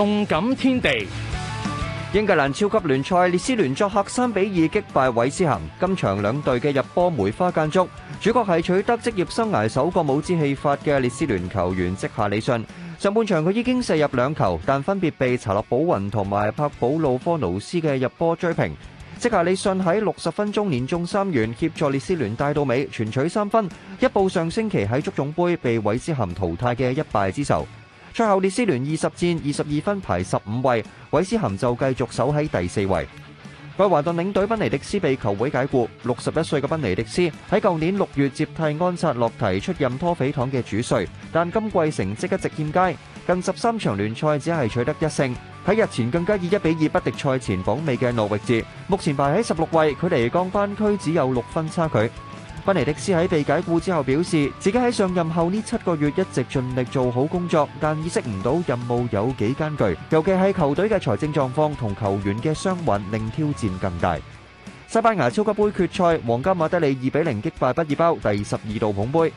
动感天地，英格兰超级联赛列斯联作客三比二击败韦斯咸，今场两队嘅入波梅花间竹，主角系取得职业生涯首个帽子戏法嘅列斯联球员即夏李信。上半场佢已经射入两球，但分别被查洛保云同埋柏保鲁科奴斯嘅入波追平。即夏李信喺六十分钟连中三元，协助列斯联带到尾，全取三分，一部上星期喺足总杯被韦斯咸淘汰嘅一败之仇。赛后，列斯联二十战二十二分排十五位，韦斯咸就继续守喺第四位。佢华顿领队宾尼迪斯被球会解雇，六十一岁嘅宾尼迪斯喺旧年六月接替安察洛提出任拖肥堂嘅主帅，但今季成绩一直欠佳，近十三场联赛只系取得一胜。喺日前更加以一比二不敌赛前榜尾嘅诺域治，目前排喺十六位，佢离降班区只有六分差距。班尼迪斯喺被解雇之后表示，自己喺上任后呢七个月一直尽力做好工作，但意识唔到任务有几艰巨，尤其系球队嘅财政状况同球员嘅伤患令挑战更大。西班牙超级杯决赛，皇家马德里二比零击败毕尔包，第十二度捧杯。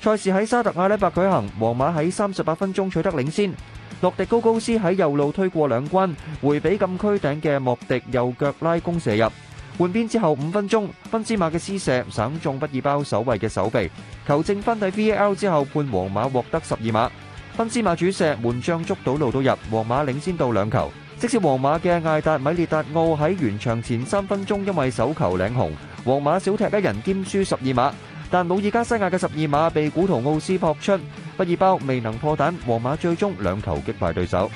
赛事喺沙特阿拉伯举行，皇马喺三十八分钟取得领先，洛迪高高斯喺右路推过两军，回比禁区顶嘅莫迪右脚拉弓射入。换边之后五分钟，芬芝马嘅施射省中不尔包守卫嘅手臂，球证分抵 V A L 之后判皇马获得十二码，芬芝马主射门将捉到路都入，皇马领先到两球。即使皇马嘅艾达米列达奥喺完场前三分钟因为手球领红，皇马小踢一人兼输十二码，但努尔加西亚嘅十二码被古图奥斯扑出，不尔包未能破蛋，皇马最终两球击败对手。